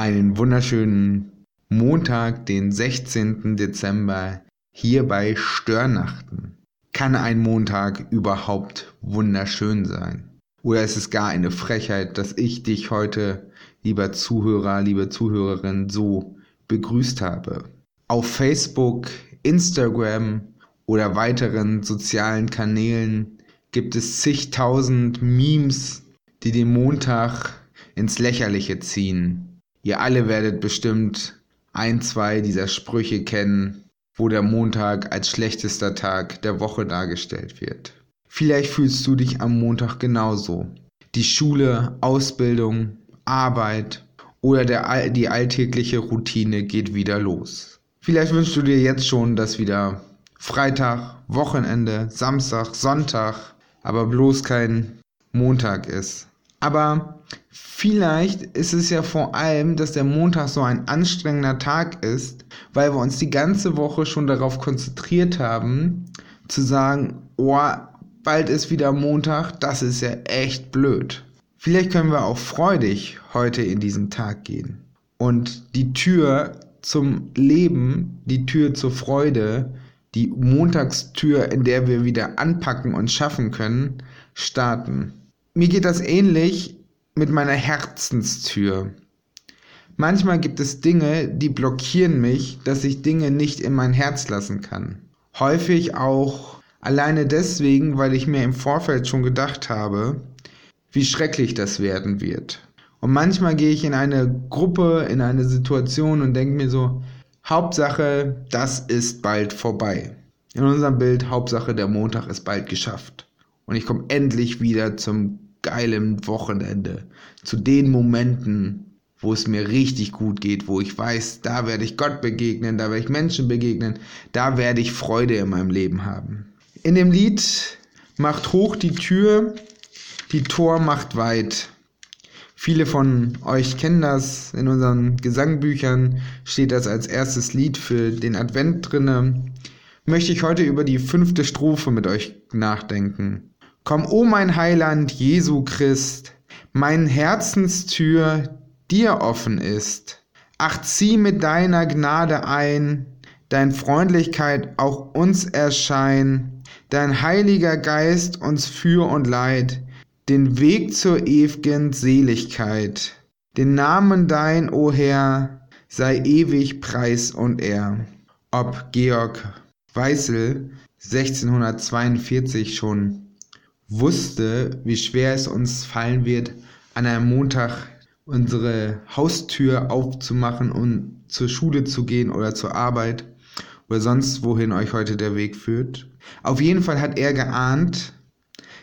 einen wunderschönen Montag, den 16. Dezember, hier bei Störnachten. Kann ein Montag überhaupt wunderschön sein? Oder ist es gar eine Frechheit, dass ich dich heute, lieber Zuhörer, liebe Zuhörerin, so begrüßt habe? Auf Facebook, Instagram oder weiteren sozialen Kanälen gibt es zigtausend Memes, die den Montag ins Lächerliche ziehen. Ihr alle werdet bestimmt ein, zwei dieser Sprüche kennen, wo der Montag als schlechtester Tag der Woche dargestellt wird. Vielleicht fühlst du dich am Montag genauso. Die Schule, Ausbildung, Arbeit oder der, die alltägliche Routine geht wieder los. Vielleicht wünschst du dir jetzt schon, dass wieder Freitag, Wochenende, Samstag, Sonntag, aber bloß kein Montag ist. Aber vielleicht ist es ja vor allem, dass der Montag so ein anstrengender Tag ist, weil wir uns die ganze Woche schon darauf konzentriert haben, zu sagen, oh, bald ist wieder Montag, das ist ja echt blöd. Vielleicht können wir auch freudig heute in diesen Tag gehen und die Tür zum Leben, die Tür zur Freude, die Montagstür, in der wir wieder anpacken und schaffen können, starten. Mir geht das ähnlich mit meiner Herzenstür. Manchmal gibt es Dinge, die blockieren mich, dass ich Dinge nicht in mein Herz lassen kann. Häufig auch alleine deswegen, weil ich mir im Vorfeld schon gedacht habe, wie schrecklich das werden wird. Und manchmal gehe ich in eine Gruppe, in eine Situation und denke mir so, Hauptsache, das ist bald vorbei. In unserem Bild, Hauptsache, der Montag ist bald geschafft und ich komme endlich wieder zum geilen Wochenende, zu den Momenten, wo es mir richtig gut geht, wo ich weiß, da werde ich Gott begegnen, da werde ich Menschen begegnen, da werde ich Freude in meinem Leben haben. In dem Lied Macht hoch die Tür, die Tor macht weit. Viele von euch kennen das, in unseren Gesangbüchern steht das als erstes Lied für den Advent drinne. Möchte ich heute über die fünfte Strophe mit euch nachdenken. Komm, o mein Heiland Jesu Christ, mein Herzenstür dir offen ist. Ach, zieh mit deiner Gnade ein, dein Freundlichkeit auch uns erschein, dein heiliger Geist uns für und leid, den Weg zur ew'gen Seligkeit. Den Namen dein, o Herr, sei ewig Preis und Ehr. Ob Georg Weißel 1642 schon wusste, wie schwer es uns fallen wird, an einem Montag unsere Haustür aufzumachen und zur Schule zu gehen oder zur Arbeit oder sonst wohin euch heute der Weg führt. Auf jeden Fall hat er geahnt,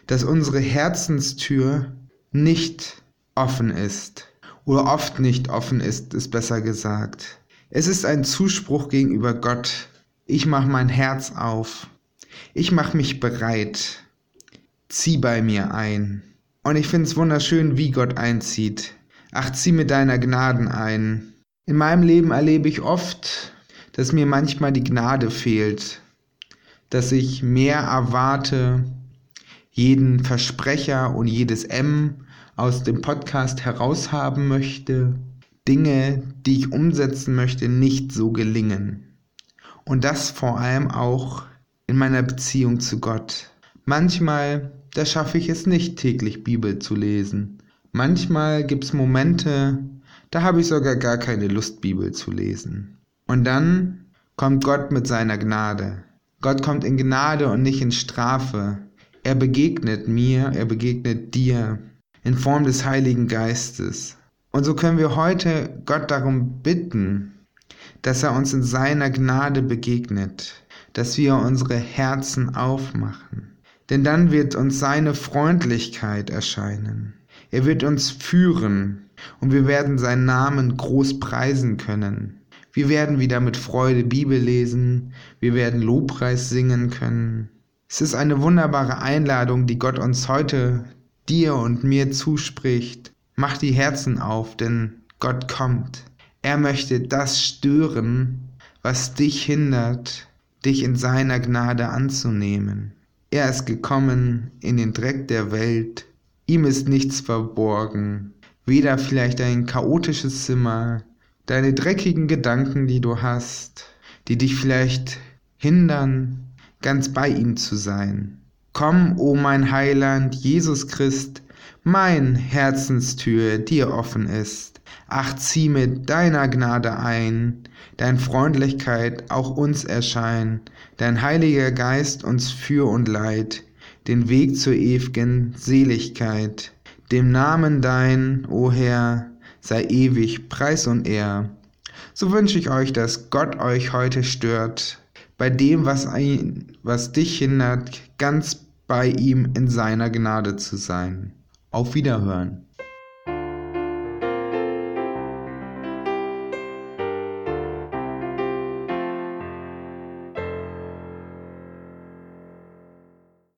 dass unsere Herzenstür nicht offen ist oder oft nicht offen ist, ist besser gesagt. Es ist ein Zuspruch gegenüber Gott. Ich mache mein Herz auf. Ich mache mich bereit zieh bei mir ein. Und ich finde es wunderschön, wie Gott einzieht. Ach, zieh mit deiner Gnaden ein. In meinem Leben erlebe ich oft, dass mir manchmal die Gnade fehlt, dass ich mehr erwarte, jeden Versprecher und jedes M aus dem Podcast heraushaben möchte, Dinge, die ich umsetzen möchte, nicht so gelingen. Und das vor allem auch in meiner Beziehung zu Gott. Manchmal da schaffe ich es nicht täglich Bibel zu lesen. Manchmal gibt's Momente, da habe ich sogar gar keine Lust Bibel zu lesen. Und dann kommt Gott mit seiner Gnade. Gott kommt in Gnade und nicht in Strafe. Er begegnet mir, er begegnet dir in Form des Heiligen Geistes. Und so können wir heute Gott darum bitten, dass er uns in seiner Gnade begegnet, dass wir unsere Herzen aufmachen denn dann wird uns seine Freundlichkeit erscheinen. Er wird uns führen und wir werden seinen Namen groß preisen können. Wir werden wieder mit Freude Bibel lesen, wir werden Lobpreis singen können. Es ist eine wunderbare Einladung, die Gott uns heute, dir und mir zuspricht. Mach die Herzen auf, denn Gott kommt. Er möchte das stören, was dich hindert, dich in seiner Gnade anzunehmen. Er ist gekommen in den Dreck der Welt, ihm ist nichts verborgen, weder vielleicht ein chaotisches Zimmer, deine dreckigen Gedanken, die du hast, die dich vielleicht hindern, ganz bei ihm zu sein. Komm, o oh mein Heiland, Jesus Christ, mein Herzenstür dir offen ist. Ach, zieh mit deiner Gnade ein, dein Freundlichkeit auch uns erschein, dein Heiliger Geist uns für und leid, den Weg zur ew'gen Seligkeit. Dem Namen dein, o Herr, sei ewig Preis und Ehr. So wünsche ich euch, dass Gott euch heute stört, bei dem, was, ein, was dich hindert, ganz bei ihm in seiner Gnade zu sein. Auf Wiederhören.